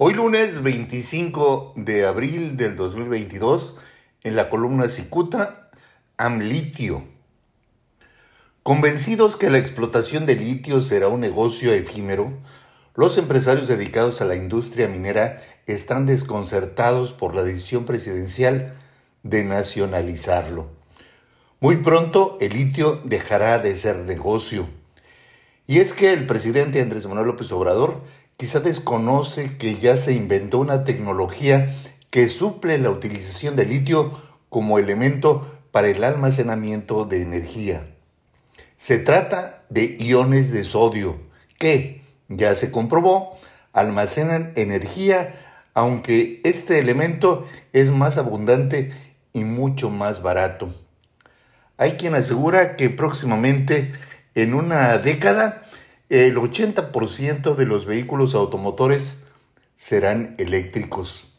Hoy lunes 25 de abril del 2022, en la columna Cicuta, Amlitio. Convencidos que la explotación de litio será un negocio efímero, los empresarios dedicados a la industria minera están desconcertados por la decisión presidencial de nacionalizarlo. Muy pronto el litio dejará de ser negocio. Y es que el presidente Andrés Manuel López Obrador quizá desconoce que ya se inventó una tecnología que suple la utilización de litio como elemento para el almacenamiento de energía. Se trata de iones de sodio que, ya se comprobó, almacenan energía, aunque este elemento es más abundante y mucho más barato. Hay quien asegura que próximamente, en una década, el 80% de los vehículos automotores serán eléctricos.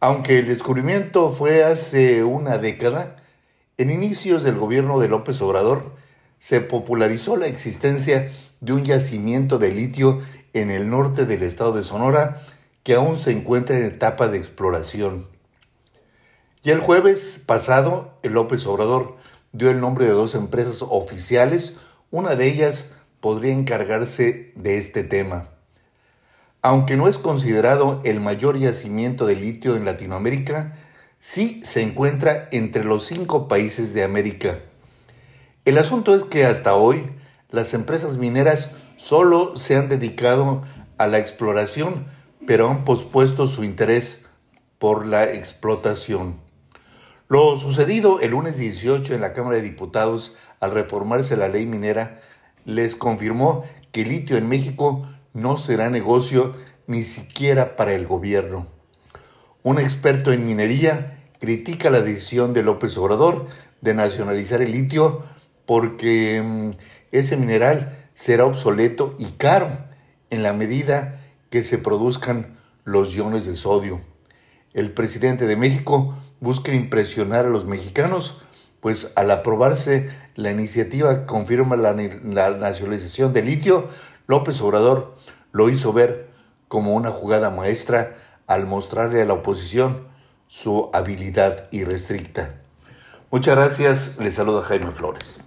Aunque el descubrimiento fue hace una década, en inicios del gobierno de López Obrador se popularizó la existencia de un yacimiento de litio en el norte del estado de Sonora que aún se encuentra en etapa de exploración. Y el jueves pasado, el López Obrador dio el nombre de dos empresas oficiales, una de ellas podría encargarse de este tema. Aunque no es considerado el mayor yacimiento de litio en Latinoamérica, sí se encuentra entre los cinco países de América. El asunto es que hasta hoy las empresas mineras solo se han dedicado a la exploración, pero han pospuesto su interés por la explotación. Lo sucedido el lunes 18 en la Cámara de Diputados al reformarse la ley minera les confirmó que el litio en México no será negocio ni siquiera para el gobierno. Un experto en minería critica la decisión de López Obrador de nacionalizar el litio porque mm, ese mineral será obsoleto y caro en la medida que se produzcan los iones de sodio. El presidente de México busca impresionar a los mexicanos pues al aprobarse la iniciativa confirma la, nacionalización del litio, López Obrador lo hizo ver como una jugada maestra al mostrarle a la oposición su habilidad irrestricta. Muchas gracias, les saluda Jaime Flores.